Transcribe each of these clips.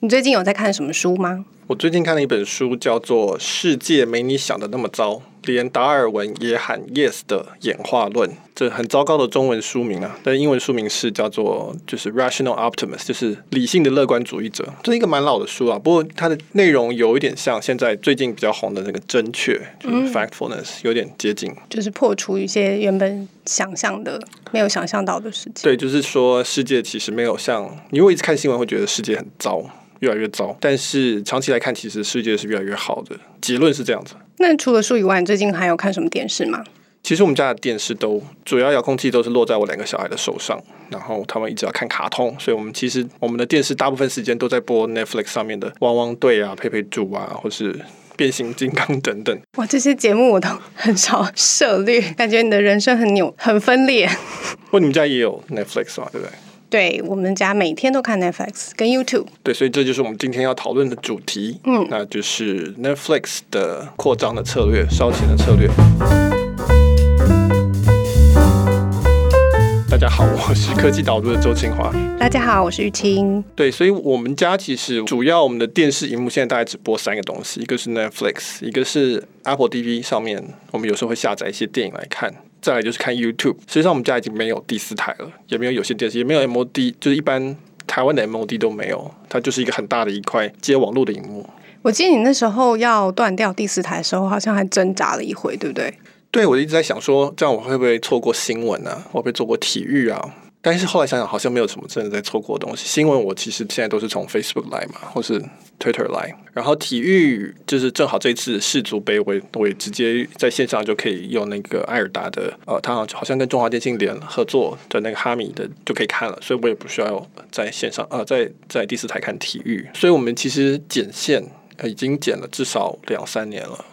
你最近有在看什么书吗？我最近看了一本书，叫做《世界没你想的那么糟》，连达尔文也喊 yes 的演化论，这很糟糕的中文书名啊，但英文书名是叫做就是 Rational Optimist，就是理性的乐观主义者。这是一个蛮老的书啊，不过它的内容有一点像现在最近比较红的那个真确，就是 factfulness，有点接近，就是破除一些原本想象的没有想象到的事情。对，就是说世界其实没有像你如果一直看新闻会觉得世界很糟。越来越糟，但是长期来看，其实世界是越来越好的。结论是这样子。那除了书以外，你最近还有看什么电视吗？其实我们家的电视都主要遥控器都是落在我两个小孩的手上，然后他们一直要看卡通，所以我们其实我们的电视大部分时间都在播 Netflix 上面的《汪汪队》啊、《佩佩猪》啊，或是《变形金刚》等等。哇，这些节目我都很少涉猎，感觉你的人生很扭、很分裂。不过你们家也有 Netflix 嘛，对不对？对，我们家每天都看 Netflix 跟 YouTube。对，所以这就是我们今天要讨论的主题。嗯，那就是 Netflix 的扩张的策略，烧钱的策略。大家好，我是科技导读的周清华。大家好，我是玉清。对，所以我们家其实主要我们的电视荧幕现在大概只播三个东西，一个是 Netflix，一个是 Apple TV 上面，我们有时候会下载一些电影来看。再来就是看 YouTube，实际上我们家已经没有第四台了，也没有有线电视，也没有 MOD，就是一般台湾的 MOD 都没有，它就是一个很大的一块接网络的荧幕。我记得你那时候要断掉第四台的时候，好像还挣扎了一回，对不对？对，我一直在想说，这样我会不会错过新闻啊？会不会错过体育啊？但是后来想想，好像没有什么真的在错过的东西。新闻我其实现在都是从 Facebook 来嘛，或是 Twitter 来。然后体育就是正好这次世足杯，我也我也直接在线上就可以用那个爱尔达的，呃，他好像跟中华电信联合作的那个哈米的就可以看了，所以我也不需要在线上呃，在在第四台看体育。所以我们其实剪线已经剪了至少两三年了，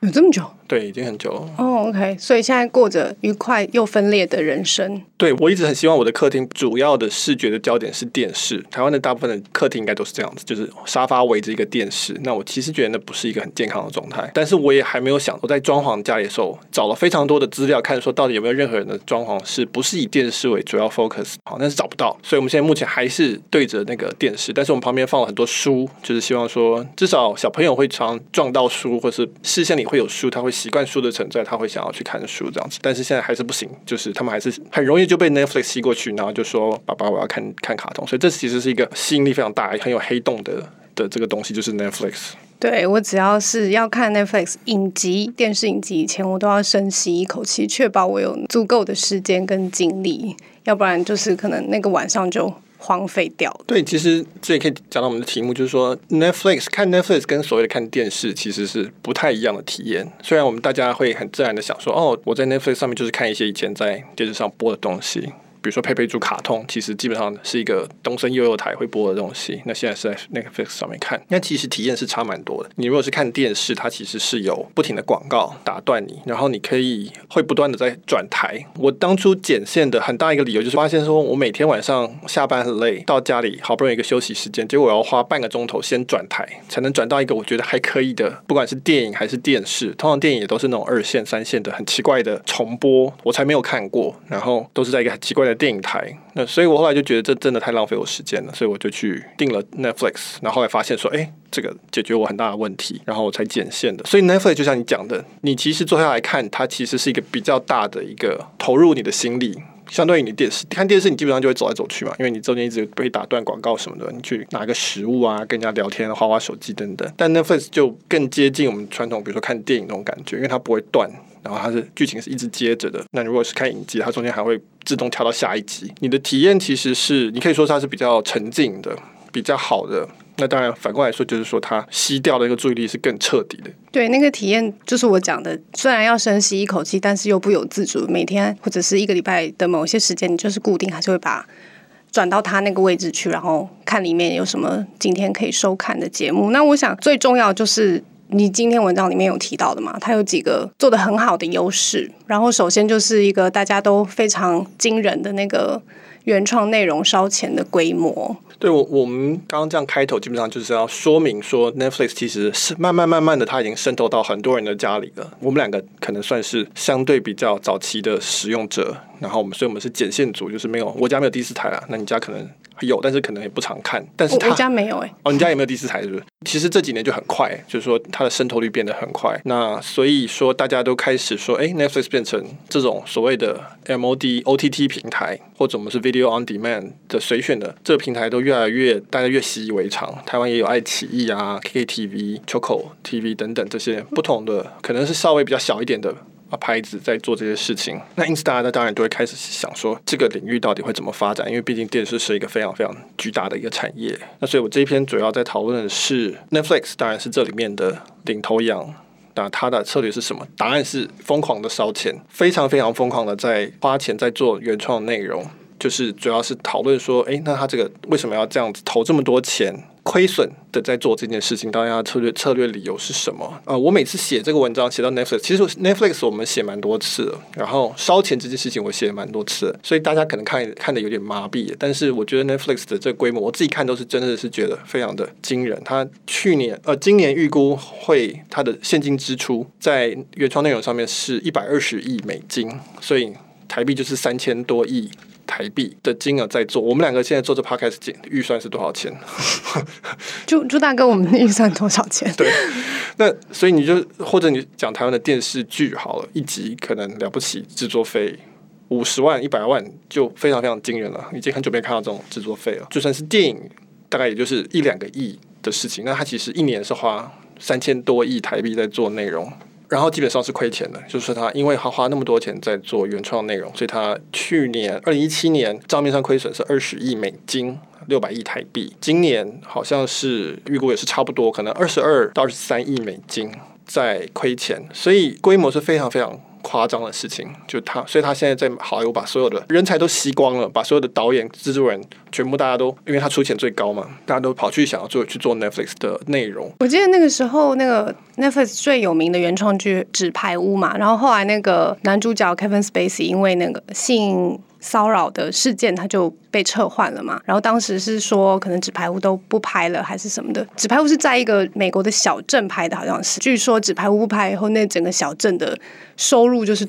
有这么久？对，已经很久了。哦、oh，OK，所以现在过着愉快又分裂的人生。对，我一直很希望我的客厅主要的视觉的焦点是电视。台湾的大部分的客厅应该都是这样子，就是沙发围着一个电视。那我其实觉得那不是一个很健康的状态。但是我也还没有想，我在装潢家里的时候找了非常多的资料，看说到底有没有任何人的装潢是不是以电视为主要 focus？好，但是找不到。所以我们现在目前还是对着那个电视，但是我们旁边放了很多书，就是希望说至少小朋友会常撞到书，或是视线里会有书，他会习惯书的存在。他会想要去看书这样子，但是现在还是不行，就是他们还是很容易就被 Netflix 吸过去，然后就说爸爸我要看看卡通，所以这其实是一个吸引力非常大、很有黑洞的的这个东西，就是 Netflix。对，我只要是要看 Netflix 影集、电视影集以前，我都要深吸一口气，确保我有足够的时间跟精力，要不然就是可能那个晚上就。荒废掉。对，其实这也可以讲到我们的题目，就是说 Netflix 看 Netflix 跟所谓的看电视其实是不太一样的体验。虽然我们大家会很自然的想说，哦，我在 Netflix 上面就是看一些以前在电视上播的东西。比如说佩佩猪卡通，其实基本上是一个东森幼幼台会播的东西。那现在是在 Netflix 上面看，那其实体验是差蛮多的。你如果是看电视，它其实是有不停的广告打断你，然后你可以会不断的在转台。我当初剪线的很大一个理由就是发现说，我每天晚上下班很累，到家里好不容易一个休息时间，结果我要花半个钟头先转台，才能转到一个我觉得还可以的，不管是电影还是电视，通常电影也都是那种二线、三线的很奇怪的重播，我才没有看过，然后都是在一个很奇怪的电影台。那所以，我后来就觉得这真的太浪费我时间了，所以我就去订了 Netflix。然后后来发现说，哎，这个解决我很大的问题，然后我才剪线的。所以 Netflix 就像你讲的，你其实坐下来看，它其实是一个比较大的一个投入你的心力，相对于你电视看电视，你基本上就会走来走去嘛，因为你中间一直被打断广告什么的，你去拿个食物啊，跟人家聊天、滑滑手机等等。但 Netflix 就更接近我们传统，比如说看电影那种感觉，因为它不会断。然后它是剧情是一直接着的。那如果是看影集，它中间还会自动跳到下一集。你的体验其实是，你可以说它是比较沉浸的，比较好的。那当然反过来说，就是说它吸掉的一个注意力是更彻底的。对，那个体验就是我讲的，虽然要深吸一口气，但是又不由自主，每天或者是一个礼拜的某些时间，你就是固定还是会把转到它那个位置去，然后看里面有什么今天可以收看的节目。那我想最重要就是。你今天文章里面有提到的嘛？它有几个做得很好的优势。然后首先就是一个大家都非常惊人的那个原创内容烧钱的规模。对，我我们刚刚这样开头，基本上就是要说明说，Netflix 其实是慢慢慢慢的，它已经渗透到很多人的家里了。我们两个可能算是相对比较早期的使用者。然后我们，所以我们是剪线组，就是没有我家没有第四台啊。那你家可能有，但是可能也不常看。但是他我家没有哎、欸，哦，你家有没有第四台？是不是？其实这几年就很快，就是说它的渗透率变得很快。那所以说大家都开始说，哎，Netflix 变成这种所谓的 MOD OTT 平台，或者我们是 Video on Demand 的随选的这个平台，都越来越大家越习以为常。台湾也有爱奇艺啊、KKTV、Choco TV 等等这些不同的，可能是稍微比较小一点的。牌子在做这些事情，那因此大家当然都会开始想说，这个领域到底会怎么发展？因为毕竟电视是一个非常非常巨大的一个产业。那所以我这一篇主要在讨论的是 Netflix，当然是这里面的领头羊。那它的策略是什么？答案是疯狂的烧钱，非常非常疯狂的在花钱在做原创内容。就是主要是讨论说，诶，那他这个为什么要这样子投这么多钱，亏损的在做这件事情？当然，策略策略理由是什么？呃，我每次写这个文章写到 Netflix，其实 Netflix 我们写蛮多次了，然后烧钱这件事情我写了蛮多次，所以大家可能看看的有点麻痹。但是我觉得 Netflix 的这个规模，我自己看都是真的是觉得非常的惊人。它去年呃，今年预估会它的现金支出在原创内容上面是一百二十亿美金，所以台币就是三千多亿。台币的金额在做，我们两个现在做这 podcast 预算是多少钱？朱朱大哥，我们的预算多少钱？对，那所以你就或者你讲台湾的电视剧好了，一集可能了不起，制作费五十万、一百万就非常非常惊人了，已经很久没看到这种制作费了。就算是电影，大概也就是一两个亿的事情，那他其实一年是花三千多亿台币在做内容。然后基本上是亏钱的，就是他因为他花那么多钱在做原创内容，所以他去年二零一七年账面上亏损是二十亿美金，六百亿台币。今年好像是预估也是差不多，可能二十二到二十三亿美金在亏钱，所以规模是非常非常。夸张的事情，就他，所以他现在在好莱坞把所有的人才都吸光了，把所有的导演、制作人全部大家都，因为他出钱最高嘛，大家都跑去想要做去做 Netflix 的内容。我记得那个时候，那个 Netflix 最有名的原创剧《纸牌屋》嘛，然后后来那个男主角 Kevin Spacey 因为那个性。骚扰的事件，他就被撤换了嘛。然后当时是说，可能纸牌屋都不拍了，还是什么的。纸牌屋是在一个美国的小镇拍的，好像是。据说纸牌屋不拍以后，那整个小镇的收入就是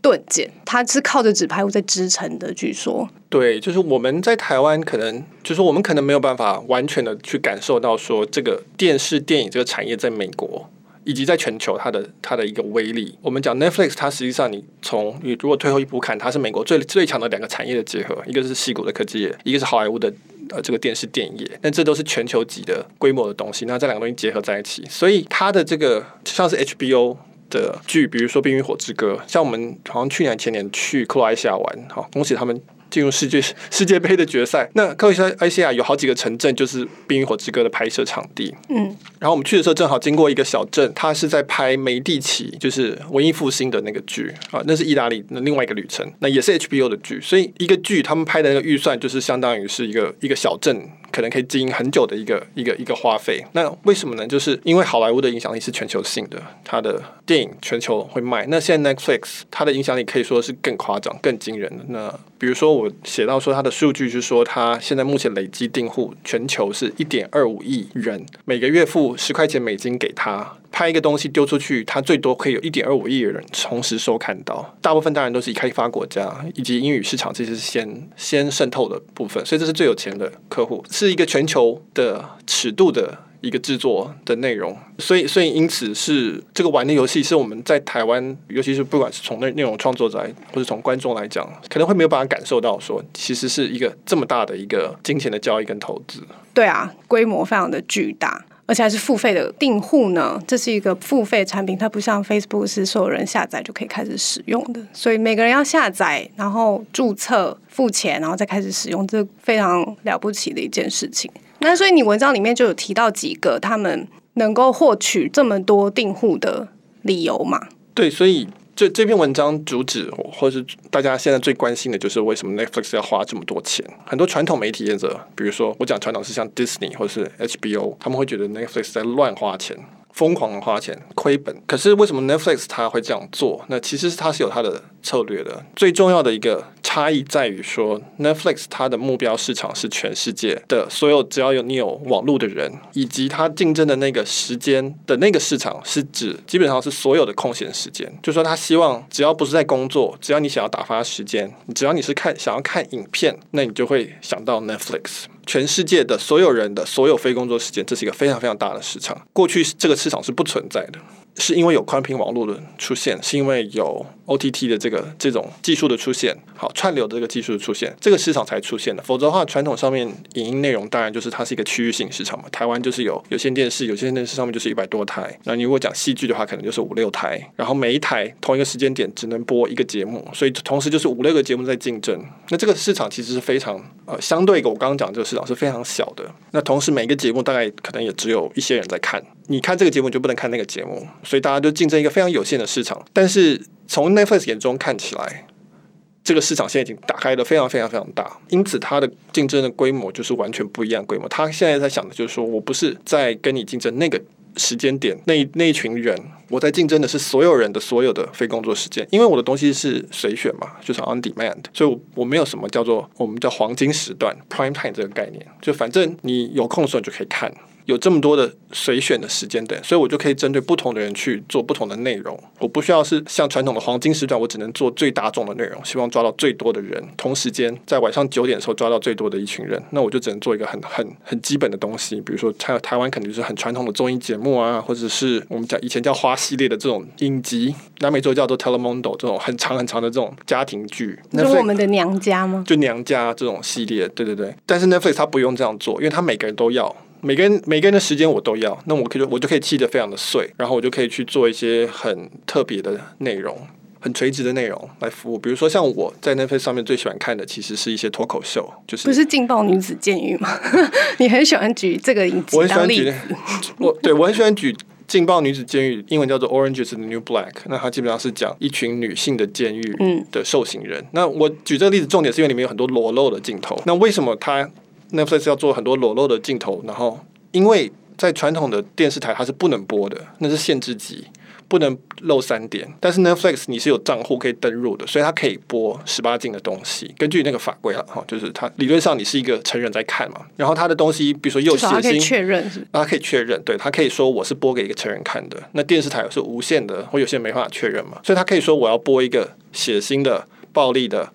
顿减。他是靠着纸牌屋在支撑的。据说，对，就是我们在台湾，可能就是我们可能没有办法完全的去感受到说，这个电视电影这个产业在美国。以及在全球它的它的一个威力，我们讲 Netflix，它实际上你从你如果退后一步看，它是美国最最强的两个产业的结合，一个是矽谷的科技业，一个是好莱坞的呃这个电视电影业，但这都是全球级的规模的东西，那这两个东西结合在一起，所以它的这个像是 HBO 的剧，比如说《冰与火之歌》，像我们好像去年前年去克罗埃西亚玩，好恭喜他们。进入世界世界杯的决赛，那克罗埃西亚有好几个城镇就是《冰与火之歌》的拍摄场地。嗯，然后我们去的时候正好经过一个小镇，它是在拍梅蒂奇，就是文艺复兴的那个剧啊，那是意大利的另外一个旅程，那也是 HBO 的剧，所以一个剧他们拍的那个预算就是相当于是一个一个小镇。可能可以经营很久的一个一个一个花费，那为什么呢？就是因为好莱坞的影响力是全球性的，它的电影全球会卖。那现在 Netflix 它的影响力可以说是更夸张、更惊人的。那比如说我我写到说它的数据，是说它现在目前累积订户全球是一点二五亿人，每个月付十块钱美金给他。拍一个东西丢出去，它最多可以有一点二五亿人同时收看到。大部分当然都是以开发国家以及英语市场，这些先先渗透的部分，所以这是最有钱的客户，是一个全球的尺度的一个制作的内容。所以，所以因此是这个玩的游戏，是我们在台湾，尤其是不管是从内内容创作者，或者从观众来讲，可能会没有办法感受到说，其实是一个这么大的一个金钱的交易跟投资。对啊，规模非常的巨大。而且还是付费的订户呢，这是一个付费产品，它不像 Facebook 是所有人下载就可以开始使用的，所以每个人要下载，然后注册、付钱，然后再开始使用，这非常了不起的一件事情。那所以你文章里面就有提到几个他们能够获取这么多订户的理由嘛？对，所以。这这篇文章主旨，或是大家现在最关心的就是为什么 Netflix 要花这么多钱？很多传统媒体业者，比如说我讲传统是像 Disney 或是 HBO，他们会觉得 Netflix 在乱花钱，疯狂的花钱，亏本。可是为什么 Netflix 它会这样做？那其实它是有它的策略的。最重要的一个差异在于说，Netflix 它的目标市场是全世界的所有只要有你有网络的人，以及它竞争的那个时间的那个市场是指基本上是所有的空闲时间。就说，他希望只要不是在工作，只要你想要打发时间，只要你是看想要看影片，那你就会想到 Netflix。全世界的所有人的所有非工作时间，这是一个非常非常大的市场。过去这个市场是不存在的。是因为有宽频网络的出现，是因为有 OTT 的这个这种技术的出现，好串流的这个技术的出现，这个市场才出现的。否则的话，传统上面影音内容当然就是它是一个区域性市场嘛。台湾就是有有线电视，有线电视上面就是一百多台。那你如果讲戏剧的话，可能就是五六台。然后每一台同一个时间点只能播一个节目，所以同时就是五六个节目在竞争。那这个市场其实是非常呃相对一个我刚刚讲这个市场是非常小的。那同时每一个节目大概可能也只有一些人在看。你看这个节目就不能看那个节目，所以大家就竞争一个非常有限的市场。但是从 Netflix 眼中看起来，这个市场现在已经打开的非常非常非常大，因此它的竞争的规模就是完全不一样规模。他现在在想的就是说，我不是在跟你竞争那个时间点那那一群人，我在竞争的是所有人的所有的非工作时间，因为我的东西是随选嘛，就是 on demand，所以我我没有什么叫做我们叫黄金时段 prime time 这个概念，就反正你有空的时候你就可以看。有这么多的随选的时间点，所以我就可以针对不同的人去做不同的内容。我不需要是像传统的黄金时段，我只能做最大众的内容，希望抓到最多的人。同时间在晚上九点的时候抓到最多的一群人，那我就只能做一个很很很基本的东西。比如说台台湾肯定就是很传统的综艺节目啊，或者是我们讲以前叫花系列的这种影集，南美洲叫做 Telemundo 这种很长很长的这种家庭剧。那是我们的娘家吗？就娘家这种系列，对对对。但是 Netflix 它不用这样做，因为它每个人都要。每个人每个人的时间我都要，那我可以我就可以切得非常的碎，然后我就可以去做一些很特别的内容，很垂直的内容来服务。比如说像我在 Netflix 上面最喜欢看的，其实是一些脱口秀，就是不是劲爆女子监狱吗？你很喜欢举这个例子，我很喜欢举，我对我很喜欢举劲爆女子监狱，英文叫做 Orange is the New Black。那它基本上是讲一群女性的监狱的受刑人。嗯、那我举这个例子，重点是因为里面有很多裸露的镜头。那为什么它？Netflix 要做很多裸露的镜头，然后因为在传统的电视台它是不能播的，那是限制级，不能露三点。但是 Netflix 你是有账户可以登入的，所以它可以播十八禁的东西。根据那个法规了哈，就是它理论上你是一个成人在看嘛，然后它的东西比如说又血腥，确认是，它可以确认，对，它可以说我是播给一个成人看的。那电视台是无限的，或有些没办法确认嘛，所以它可以说我要播一个血腥的、暴力的。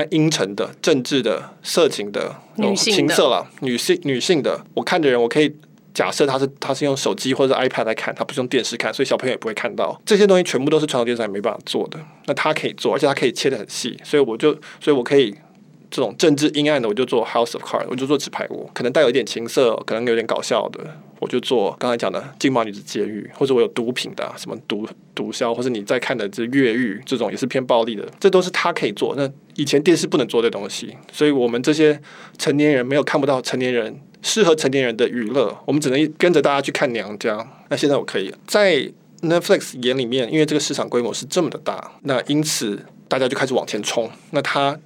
哎，阴沉的、政治的、色情的、女性情色了，女性女性的，我看的人，我可以假设他是他是用手机或者 iPad 来看，他不是用电视看，所以小朋友也不会看到这些东西，全部都是传统电视台没办法做的。那他可以做，而且他可以切的很细，所以我就，所以我可以这种政治阴暗的，我就做 House of Cards，我就做纸牌屋，可能带有一点情色，可能有点搞笑的。我就做刚才讲的劲爆女子监狱，或者我有毒品的，什么毒毒枭，或者你在看的这越狱这种也是偏暴力的，这都是他可以做。那以前电视不能做的东西，所以我们这些成年人没有看不到成年人适合成年人的娱乐，我们只能跟着大家去看娘家。那现在我可以在 Netflix 眼里面，因为这个市场规模是这么的大，那因此大家就开始往前冲。那他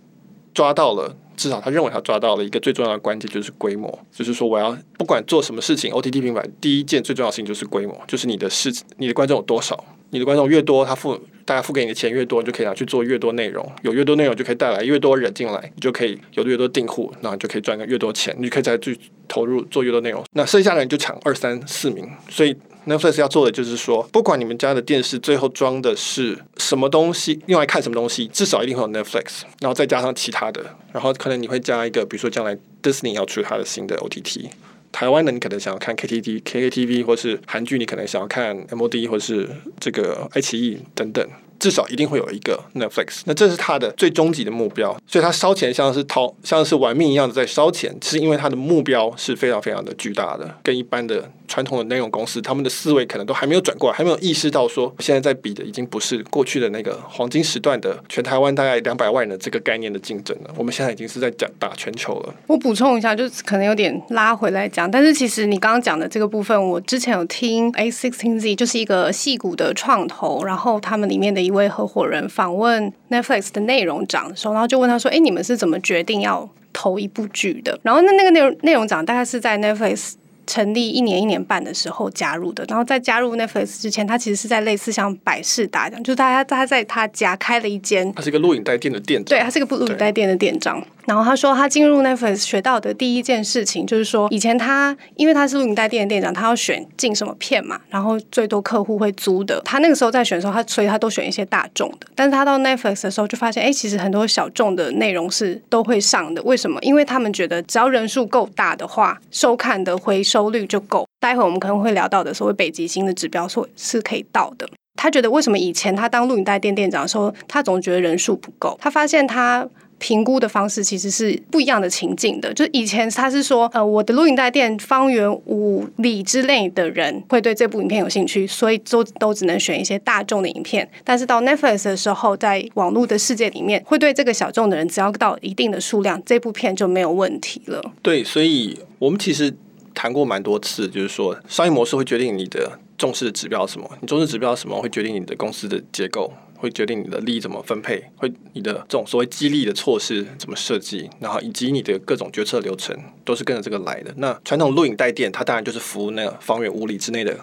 抓到了。至少他认为他抓到了一个最重要的关键，就是规模。就是说，我要不管做什么事情，OTT 平台第一件最重要的事情就是规模，就是你的市，你的观众有多少。你的观众越多，他付大家付给你的钱越多，你就可以拿去做越多内容。有越多内容，就可以带来越多人进来，你就可以有越多订户，那你就可以赚个越多钱，你就可以再去投入做越多内容。那剩下的人就抢二三四名，所以。Netflix 要做的就是说，不管你们家的电视最后装的是什么东西，用来看什么东西，至少一定会有 Netflix，然后再加上其他的，然后可能你会加一个，比如说将来 Disney 要出它的新的 OTT，台湾的你可能想要看 KTV、KKTV，或是韩剧，你可能想要看 MOD 或是这个爱奇艺等等。至少一定会有一个 Netflix，那这是他的最终极的目标，所以他烧钱像是掏，像是玩命一样的在烧钱，是因为他的目标是非常非常的巨大的，跟一般的传统的内容公司，他们的思维可能都还没有转过来，还没有意识到说现在在比的已经不是过去的那个黄金时段的全台湾大概两百万人的这个概念的竞争了，我们现在已经是在讲打全球了。我补充一下，就是可能有点拉回来讲，但是其实你刚刚讲的这个部分，我之前有听 A16Z，就是一个戏骨的创投，然后他们里面的。一位合伙人访问 Netflix 的内容长的时候，然后就问他说：“哎，你们是怎么决定要投一部剧的？”然后那那个内容内容长大概是在 Netflix 成立一年一年半的时候加入的。然后在加入 Netflix 之前，他其实是在类似像百事达这样，就是他他在他家开了一间，他是一个录影带店的店长，对，他是一个录影带店的店长。然后他说，他进入 Netflix 学到的第一件事情就是说，以前他因为他是录影带店的店长，他要选进什么片嘛，然后最多客户会租的。他那个时候在选的时候，他所以他都选一些大众的。但是他到 Netflix 的时候就发现，哎，其实很多小众的内容是都会上的。为什么？因为他们觉得只要人数够大的话，收看的回收率就够。待会我们可能会聊到的所谓北极星的指标，是是可以到的。他觉得为什么以前他当录影带店店长的时候，他总觉得人数不够。他发现他。评估的方式其实是不一样的情境的，就以前他是说，呃，我的录影带店方圆五里之内的人会对这部影片有兴趣，所以都都只能选一些大众的影片。但是到 Netflix 的时候，在网络的世界里面，会对这个小众的人，只要到一定的数量，这部片就没有问题了。对，所以我们其实谈过蛮多次，就是说商业模式会决定你的重视的指标是什么，你重视指标是什么会决定你的公司的结构。会决定你的利益怎么分配，会你的这种所谓激励的措施怎么设计，然后以及你的各种决策流程都是跟着这个来的。那传统录影带店，它当然就是服务那个方圆五里之内的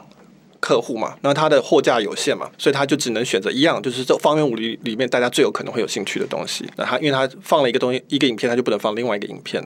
客户嘛。那它的货架有限嘛，所以它就只能选择一样，就是这方圆五里里面大家最有可能会有兴趣的东西。那它因为它放了一个东西，一个影片，它就不能放另外一个影片。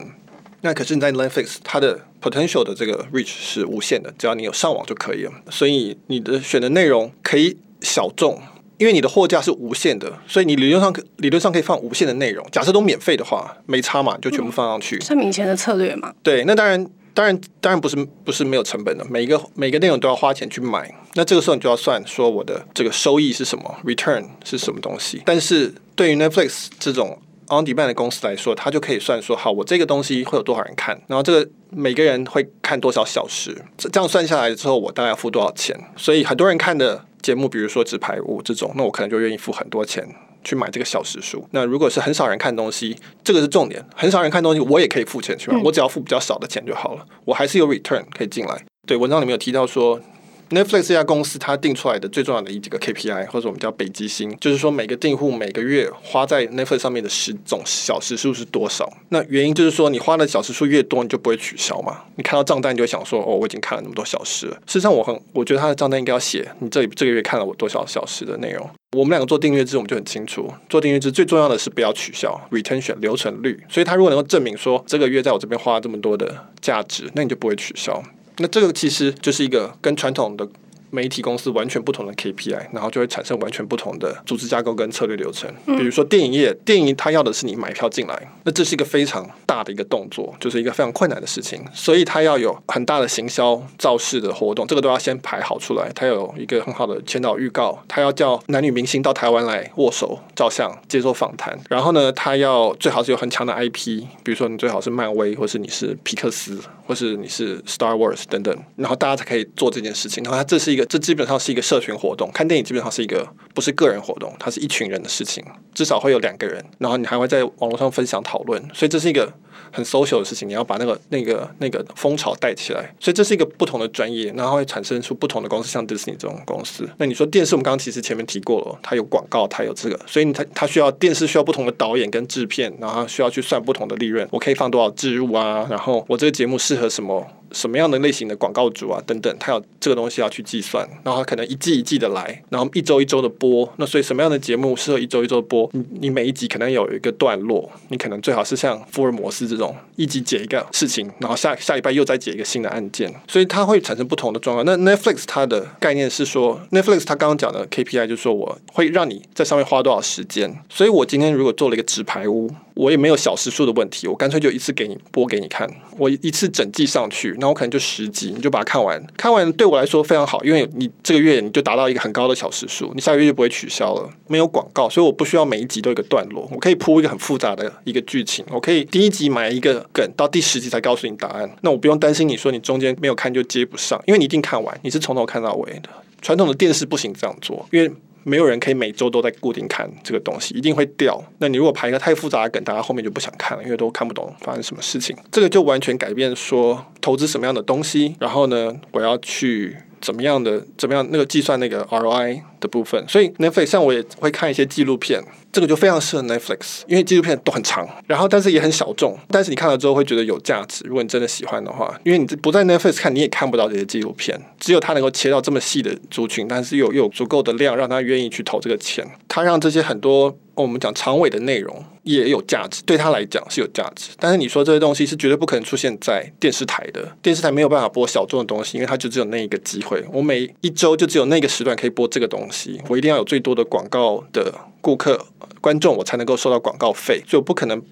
那可是你在 Netflix，它的 potential 的这个 reach 是无限的，只要你有上网就可以了。所以你的选的内容可以小众。因为你的货架是无限的，所以你理论上可理论上可以放无限的内容。假设都免费的话，没差嘛，就全部放上去。像以前的策略嘛。对，那当然，当然，当然不是不是没有成本的。每一个每个内容都要花钱去买。那这个时候你就要算说我的这个收益是什么，return 是什么东西。但是对于 Netflix 这种 on demand 的公司来说，它就可以算说，好，我这个东西会有多少人看，然后这个每个人会看多少小时，这这样算下来之后，我大概要付多少钱。所以很多人看的。节目，比如说《纸牌屋》这种，那我可能就愿意付很多钱去买这个小时数。那如果是很少人看东西，这个是重点，很少人看东西，我也可以付钱去买，我只要付比较少的钱就好了，我还是有 return 可以进来。对，文章里面有提到说。Netflix 这家公司，它定出来的最重要的一几个 KPI，或者我们叫北极星，就是说每个订户每个月花在 Netflix 上面的时总小时数是多少。那原因就是说，你花的小时数越多，你就不会取消嘛。你看到账单，你就会想说，哦，我已经看了那么多小时了。事实上，我很我觉得他的账单应该要写，你这里这个月看了我多少小时的内容。我们两个做订阅制，我们就很清楚，做订阅制最重要的是不要取消 retention 留存率。所以，他如果能够证明说这个月在我这边花了这么多的价值，那你就不会取消。那这个其实就是一个跟传统的媒体公司完全不同的 KPI，然后就会产生完全不同的组织架构跟策略流程。比如说电影业，电影它要的是你买票进来，那这是一个非常大的一个动作，就是一个非常困难的事情，所以它要有很大的行销造势的活动，这个都要先排好出来。它有一个很好的前导预告，它要叫男女明星到台湾来握手、照相、接受访谈，然后呢，它要最好是有很强的 IP，比如说你最好是漫威，或是你是皮克斯，或是你是 Star Wars 等等，然后大家才可以做这件事情。然后它这是一个。这基本上是一个社群活动，看电影基本上是一个不是个人活动，它是一群人的事情，至少会有两个人，然后你还会在网络上分享讨论，所以这是一个很 social 的事情，你要把那个那个那个风潮带起来，所以这是一个不同的专业，然后会产生出不同的公司，像 Disney 这种公司。那你说电视，我们刚刚其实前面提过了，它有广告，它有这个，所以它它需要电视需要不同的导演跟制片，然后需要去算不同的利润，我可以放多少置入啊，然后我这个节目适合什么？什么样的类型的广告主啊，等等，他有这个东西要去计算，然后他可能一季一季的来，然后一周一周的播。那所以什么样的节目适合一周一周播？你你每一集可能有一个段落，你可能最好是像福尔摩斯这种一集解一个事情，然后下下礼拜又再解一个新的案件，所以它会产生不同的状况。那 Netflix 它的概念是说，Netflix 它刚刚讲的 KPI 就是说我会让你在上面花多少时间。所以我今天如果做了一个纸牌屋。我也没有小时数的问题，我干脆就一次给你播给你看，我一次整季上去，那我可能就十集，你就把它看完。看完对我来说非常好，因为你这个月你就达到一个很高的小时数，你下个月就不会取消了。没有广告，所以我不需要每一集都有一个段落，我可以铺一个很复杂的一个剧情，我可以第一集埋一个梗，到第十集才告诉你答案。那我不用担心你说你中间没有看就接不上，因为你一定看完，你是从头看到尾的。传统的电视不行这样做，因为。没有人可以每周都在固定看这个东西，一定会掉。那你如果排一个太复杂的梗，大家后面就不想看了，因为都看不懂发生什么事情。这个就完全改变说投资什么样的东西，然后呢，我要去怎么样的怎么样那个计算那个 ROI 的部分。所以 Netflix 像我也会看一些纪录片，这个就非常适合 Netflix，因为纪录片都很长，然后但是也很小众，但是你看了之后会觉得有价值。如果你真的喜欢的话，因为你不在 Netflix 看，你也看不到这些纪录片，只有它能够切到这么细的族群，但是又又有足够的量让他愿意去投这个钱，他让这些很多。我们讲长尾的内容也有价值，对他来讲是有价值。但是你说这些东西是绝对不可能出现在电视台的，电视台没有办法播小众的东西，因为它就只有那一个机会。我每一周就只有那个时段可以播这个东西，我一定要有最多的广告的顾客观众，我才能够收到广告费，所以我不可能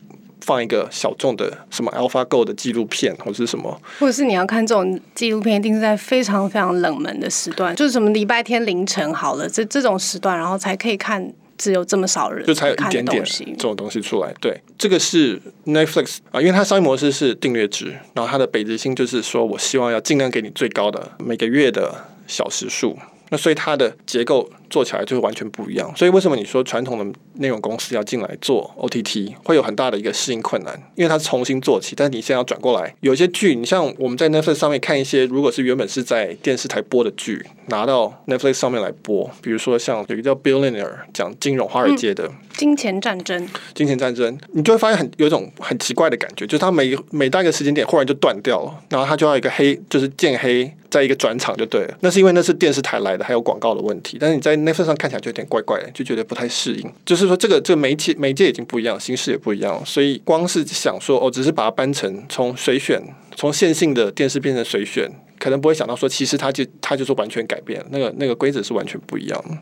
放一个小众的什么 AlphaGo 的纪录片或者是什么，或者是你要看这种纪录片，一定是在非常非常冷门的时段，就是什么礼拜天凌晨好了，这这种时段，然后才可以看。只有这么少人，就才有一点点这种东西出来。对，这个是 Netflix 啊，因为它商业模式是订阅制，然后它的北极星就是说我希望要尽量给你最高的每个月的小时数，那所以它的结构。做起来就会完全不一样，所以为什么你说传统的内容公司要进来做 OTT 会有很大的一个适应困难？因为它是重新做起，但是你现在要转过来，有一些剧，你像我们在 Netflix 上面看一些，如果是原本是在电视台播的剧，拿到 Netflix 上面来播，比如说像有一个叫 Billionaire 讲金融华尔街的、嗯、金钱战争，金钱战争，你就会发现很有一种很奇怪的感觉，就是它每每到一个时间点忽然就断掉了，然后它就要一个黑，就是渐黑，在一个转场就对了。那是因为那是电视台来的，还有广告的问题，但是你在那份上看起来就有点怪怪的，就觉得不太适应。就是说，这个这媒介媒介已经不一样，形式也不一样，所以光是想说哦，只是把它搬成从随选，从线性的电视变成随选，可能不会想到说，其实它就它就是完全改变，那个那个规则是完全不一样的。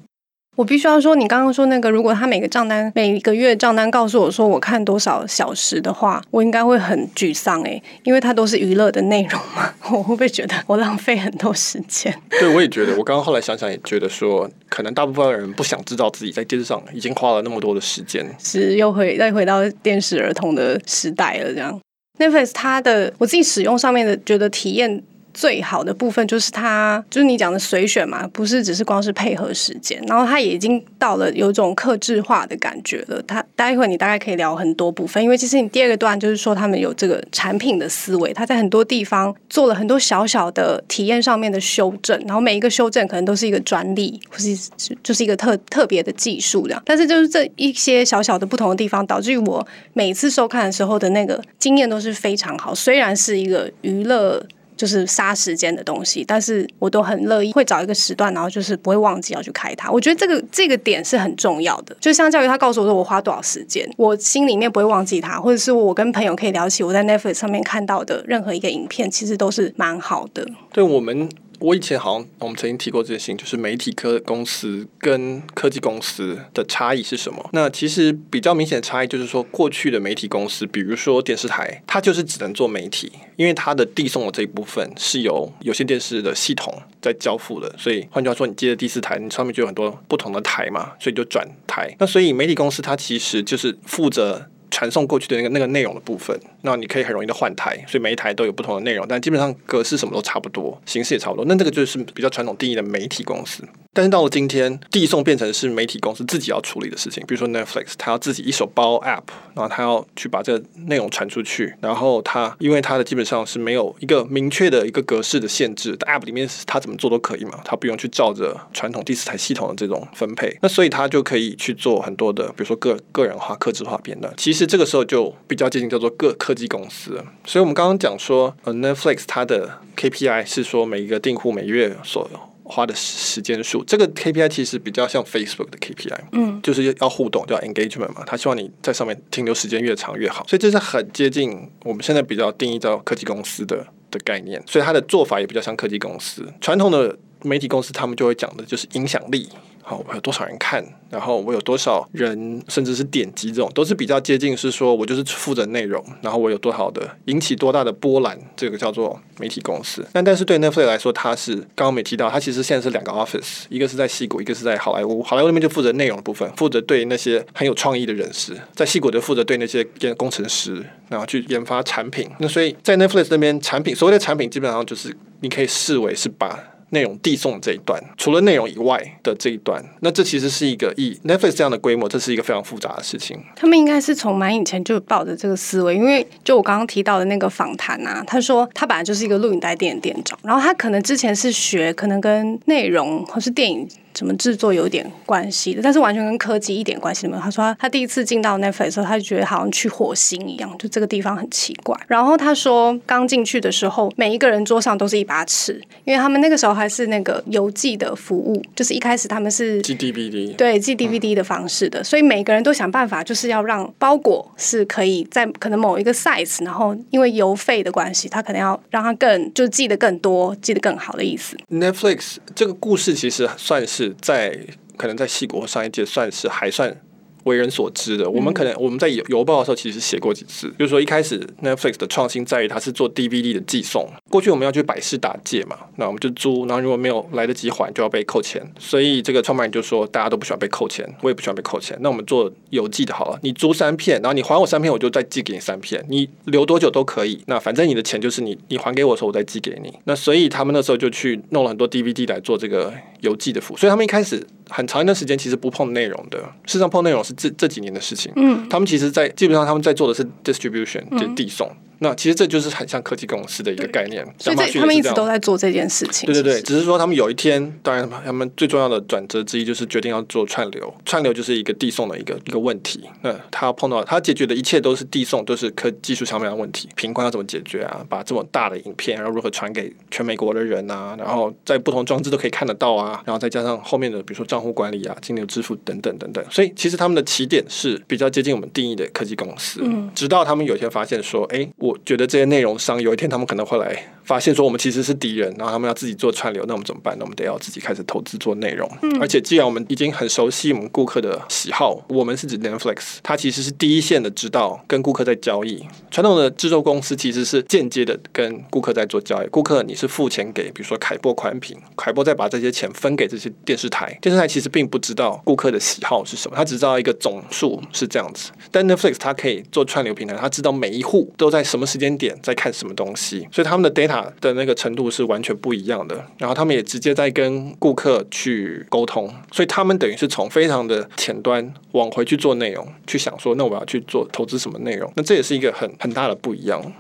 我必须要说，你刚刚说那个，如果他每个账单每个月账单告诉我说我看多少小时的话，我应该会很沮丧诶，因为它都是娱乐的内容嘛，我会不会觉得我浪费很多时间？对，我也觉得。我刚刚后来想想，也觉得说，可能大部分人不想知道自己在电视上已经花了那么多的时间，是又回再回到电视儿童的时代了。这样，Netflix 它的我自己使用上面的觉得体验。最好的部分就是它，就是你讲的随选嘛，不是只是光是配合时间，然后它也已经到了有一种克制化的感觉了。它待会你大概可以聊很多部分，因为其实你第二个段就是说他们有这个产品的思维，它在很多地方做了很多小小的体验上面的修正，然后每一个修正可能都是一个专利，或是就是一个特特别的技术这样。但是就是这一些小小的不同的地方，导致于我每次收看的时候的那个经验都是非常好，虽然是一个娱乐。就是杀时间的东西，但是我都很乐意会找一个时段，然后就是不会忘记要去开它。我觉得这个这个点是很重要的，就相较于他告诉我说我花多少时间，我心里面不会忘记它，或者是我跟朋友可以聊起我在 Netflix 上面看到的任何一个影片，其实都是蛮好的。对我们。我以前好像我们曾经提过这件事情，就是媒体科公司跟科技公司的差异是什么？那其实比较明显的差异就是说，过去的媒体公司，比如说电视台，它就是只能做媒体，因为它的递送的这一部分是由有线电视的系统在交付的，所以换句话说，你接的第四台，你上面就有很多不同的台嘛，所以就转台。那所以媒体公司它其实就是负责。传送过去的那个那个内容的部分，那你可以很容易的换台，所以每一台都有不同的内容，但基本上格式什么都差不多，形式也差不多。那这个就是比较传统定义的媒体公司。但是到了今天，递送变成是媒体公司自己要处理的事情。比如说 Netflix，它要自己一手包 App，然后它要去把这个内容传出去，然后它因为它的基本上是没有一个明确的一个格式的限制，App 里面它怎么做都可以嘛，它不用去照着传统第四台系统的这种分配，那所以它就可以去做很多的，比如说个个人化、客制化片段。其实这个时候就比较接近叫做各科技公司。所以我们刚刚讲说，呃，Netflix 它的 KPI 是说每一个订户每月所。花的时间数，这个 KPI 其实比较像 Facebook 的 KPI，嗯，就是要互动，叫 engagement 嘛，他希望你在上面停留时间越长越好，所以这是很接近我们现在比较定义到科技公司的的概念，所以它的做法也比较像科技公司。传统的媒体公司他们就会讲的就是影响力。好，我有多少人看，然后我有多少人，甚至是点击这种，都是比较接近，是说我就是负责内容，然后我有多少的引起多大的波澜，这个叫做媒体公司。但但是对 Netflix 来说，它是刚刚没提到，它其实现在是两个 office，一个是在西谷，一个是在好莱坞。好莱坞那边就负责内容部分，负责对那些很有创意的人士；在西谷就负责对那些工程师，然后去研发产品。那所以在 Netflix 那边，产品所谓的产品基本上就是你可以视为是把。内容递送这一段，除了内容以外的这一段，那这其实是一个以 Netflix 这样的规模，这是一个非常复杂的事情。他们应该是从蛮以前就抱着这个思维，因为就我刚刚提到的那个访谈啊，他说他本来就是一个录影带店店长，然后他可能之前是学，可能跟内容或是电影。什么制作有点关系的，但是完全跟科技一点关系都没有。他说他，第一次进到 Netflix 的时候，他就觉得好像去火星一样，就这个地方很奇怪。然后他说刚进去的时候，每一个人桌上都是一把尺，因为他们那个时候还是那个邮寄的服务，就是一开始他们是寄 DVD，对，寄 DVD 的方式的，嗯，所以每个人都想办法，就是要让包裹是可以在可能某一个 size，然后因为邮费的关系，他可能要让它更就寄得更多，寄得更好的意思。Netflix 这个故事其实算是。在可能在矽谷上一届算是还算为人所知的。我们可能我们在邮邮报的时候其实写过几次，就是说一开始 Netflix 的创新在于它是做 DVD 的寄送。过去我们要去百事打借嘛，那我们就租，然后如果没有来得及还，就要被扣钱。所以这个创办人就说，大家都不喜欢被扣钱，我也不喜欢被扣钱。那我们做邮寄的好了，你租三片，然后你还我三片，我就再寄给你三片，你留多久都可以。那反正你的钱就是你你还给我的时候，我再寄给你。那所以他们那时候就去弄了很多 DVD 来做这个邮寄的服务。所以他们一开始很长一段时间其实不碰内容的，事实上碰内容是这这几年的事情。嗯，他们其实在基本上他们在做的是 distribution，就是递送。嗯那其实这就是很像科技公司的一个概念，所以他们一直都在做这件事情。对对对，只是说他们有一天，当然他们最重要的转折之一就是决定要做串流，串流就是一个递送的一个一个问题。那他要碰到他解决的一切都是递送，都是科技术上面的问题，频宽要怎么解决啊？把这么大的影片，然后如何传给全美国的人啊？然后在不同装置都可以看得到啊？然后再加上后面的比如说账户管理啊、金流支付等等等等。所以其实他们的起点是比较接近我们定义的科技公司，嗯，直到他们有一天发现说，哎，我觉得这些内容。商有一天他们可能会来发现说我们其实是敌人，然后他们要自己做串流，那我们怎么办？那我们得要自己开始投资做内容。嗯。而且既然我们已经很熟悉我们顾客的喜好，我们是指 Netflix，它其实是第一线的知道跟顾客在交易。传统的制作公司其实是间接的跟顾客在做交易。顾客你是付钱给，比如说凯波宽频，凯波再把这些钱分给这些电视台，电视台其实并不知道顾客的喜好是什么，他只知道一个总数是这样子。但 Netflix 它可以做串流平台，他知道每一户都在什么时间点在看什么东西，所以他们的 data 的那个程度是完全不一样的。然后他们也直接在跟顾客去沟通，所以他们等于是从非常的前端往回去做内容，去想说，那我要去做投资什么内容？那这也是一个很很大的不一样。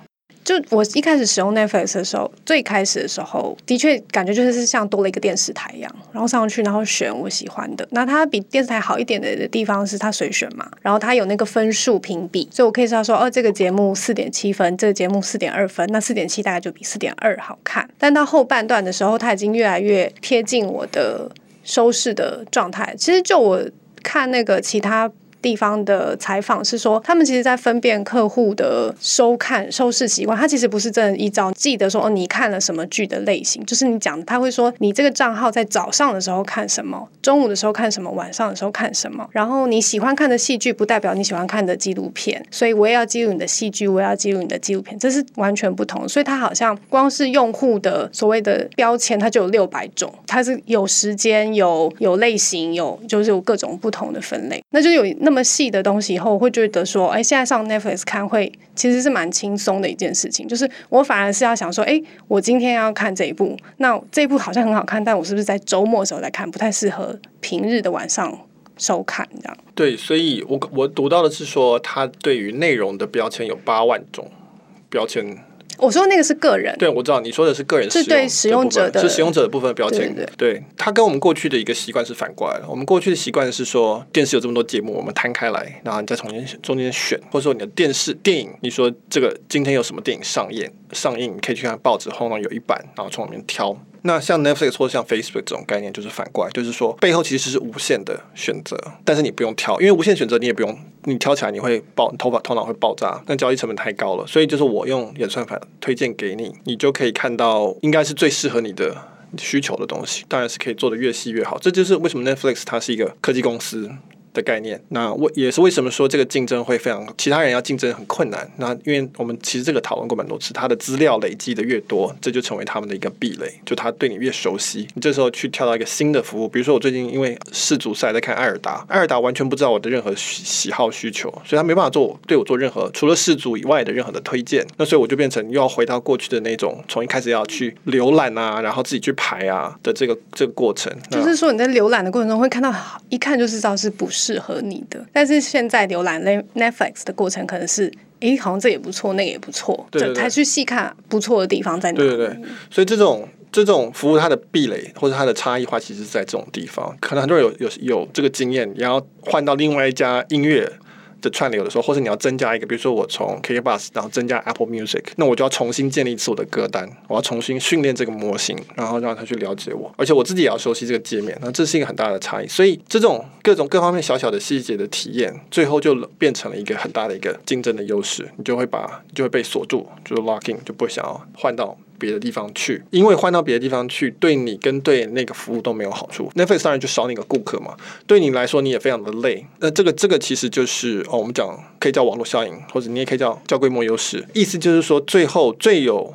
就我一开始使用 Netflix 的时候，最开始的时候，的确感觉就是像多了一个电视台一样，然后上去，然后选我喜欢的。那它比电视台好一点的地方是它随选嘛，然后它有那个分数评比，所以我可以知道说，哦，这个节目四点七分，这个节目四点二分，那四点七大概就比四点二好看。但到后半段的时候，它已经越来越贴近我的收视的状态。其实就我看那个其他。地方的采访是说，他们其实，在分辨客户的收看收视习惯，他其实不是真的依照记得说，哦，你看了什么剧的类型，就是你讲，他会说，你这个账号在早上的时候看什么，中午的时候看什么，晚上的时候看什么，然后你喜欢看的戏剧，不代表你喜欢看的纪录片，所以我也要记录你的戏剧，我也要记录你的纪录片，这是完全不同。所以他好像光是用户的所谓的标签，它就有六百种，它是有时间、有有类型、有就是有各种不同的分类，那就有那。那么细的东西以后，我会觉得说，哎，现在上 Netflix 看会其实是蛮轻松的一件事情。就是我反而是要想说，哎，我今天要看这一部，那这一部好像很好看，但我是不是在周末的时候来看，不太适合平日的晚上收看这样？对，所以我我读到的是说，它对于内容的标签有八万种标签。我说那个是个人，对，我知道你说的是个人使用，是对使用者的，是使用者的部分的标签。对，对，对，对，它跟我们过去的一个习惯是反过来的。我们过去的习惯是说，电视有这么多节目，我们摊开来，然后你再从中间中间选，或者说你的电视电影，你说这个今天有什么电影上映，上映你可以去看报纸后呢有一版，然后从里面挑。那像 Netflix 或者像 Facebook 这种概念就是反过来，就是说背后其实是无限的选择，但是你不用挑，因为无限选择你也不用，你挑起来你会爆，头发头脑会爆炸，那交易成本太高了，所以就是我用演算法推荐给你，你就可以看到应该是最适合你的需求的东西，当然是可以做得越细越好，这就是为什么 Netflix 它是一个科技公司。的概念。那为也是为什么说这个竞争会非常，其他人要竞争很困难。那因为我们其实这个讨论过蛮多次，他的资料累积的越多，这就成为他们的一个壁垒。就他对你越熟悉，你这时候去跳到一个新的服务，比如说我最近因为世足赛在看艾尔达，艾尔达完全不知道我的任何喜好需求，所以他没办法做对我做任何除了世足以外的任何的推荐。那所以我就变成又要回到过去的那种，从一开始要去浏览啊，然后自己去排啊的这个这个过程。就是说你在浏览的过程中会看到，一看就知道是不是适合你的。但是现在浏览 Netflix 的过程可能是，诶，好像这也不错，那个也不错，对，对，对，才去细看不错的地方在哪里。对对对，所以这种这种服务它的壁垒或者它的差异化，其实是在这种地方。可能很多人有有有这个经验，然后换到另外一家音乐。的串流的时候，或者你要增加一个，比如说我从 K Bus 然后增加 Apple Music，那我就要重新建立一次我的歌单，我要重新训练这个模型，然后让他去了解我，而且我自己也要熟悉这个界面，那这是一个很大的差异。所以这种各种各方面小小的细节的体验，最后就变成了一个很大的一个竞争的优势，你就会把就会被锁住，就是 locking，就不想要换到。别的地方去，因为换到别的地方去，对你跟对那个服务都没有好处。Netflix 当然就少你个顾客嘛，对你来说你也非常的累。那这个这个其实就是哦，我们讲可以叫网络效应，或者你也可以叫叫规模优势。意思就是说，最后最有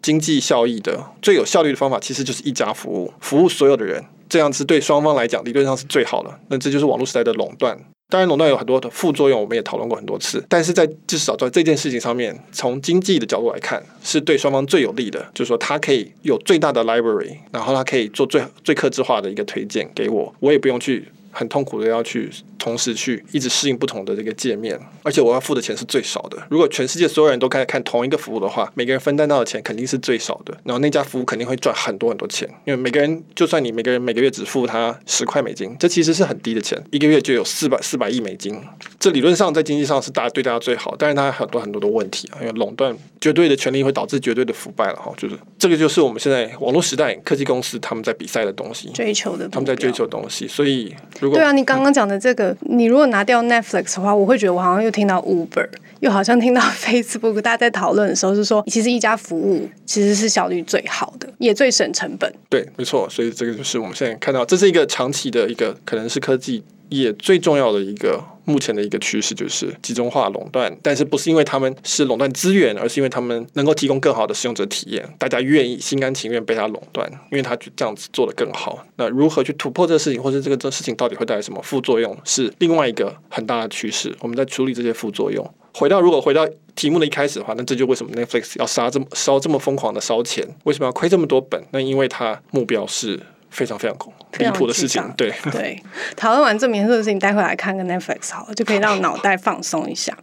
经济效益的、最有效率的方法，其实就是一家服务，服务所有的人，这样子对双方来讲理论上是最好的。那这就是网络时代的垄断。当然，垄断有很多的副作用，我们也讨论过很多次。但是在至少在这件事情上面，从经济的角度来看，是对双方最有利的。就是说，他可以有最大的 library，然后他可以做最最克制化的一个推荐给我，我也不用去。很痛苦的要去同时去一直适应不同的这个界面，而且我要付的钱是最少的。如果全世界所有人都开始看同一个服务的话，每个人分担到的钱肯定是最少的。然后那家服务肯定会赚很多很多钱，因为每个人就算你每个人每个月只付他十块美金，这其实是很低的钱，一个月就有四百四百亿美金。这理论上在经济上是大家对大家最好，但是它很多很多的问题啊，因为垄断绝对的权利会导致绝对的腐败了哈。就是这个就是我们现在网络时代科技公司他们在比赛的东西，追求的，他们在追求的东西，所以。对啊，你刚刚讲的这个，你如果拿掉 Netflix 的话，我会觉得我好像又听到 Uber，又好像听到 Facebook，大家在讨论的时候是说，其实一家服务其实是效率最好的，也最省成本。对，没错，所以这个就是我们现在看到，这是一个长期的一个，可能是科技。也最重要的一个目前的一个趋势就是集中化垄断，但是不是因为他们是垄断资源，而是因为他们能够提供更好的使用者体验，大家愿意心甘情愿被他垄断，因为他就这样子做得更好。那如何去突破这个事情，或者这个这事情到底会带来什么副作用，是另外一个很大的趋势。我们在处理这些副作用。回到如果回到题目的一开始的话，那这就为什么 Netflix 要杀这么烧这么疯狂的烧钱？为什么要亏这么多本？那因为它目标是。非常非常恐离谱的事情，对对。讨论完这名事情，待会来看个 Netflix 好了，就可以让脑袋放松一下。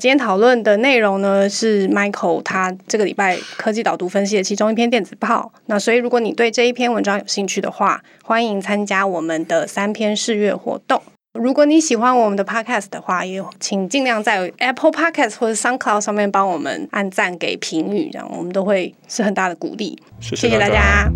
今天讨论的内容呢，是 Michael 他这个礼拜科技导读分析的其中一篇电子报。那所以，如果你对这一篇文章有兴趣的话，欢迎参加我们的三篇试阅活动。如果你喜欢我们的 Podcast 的话，也请尽量在 Apple Podcast 或者 SoundCloud 上面帮我们按赞给评语，这样我们都会是很大的鼓励。谢谢，谢谢大家。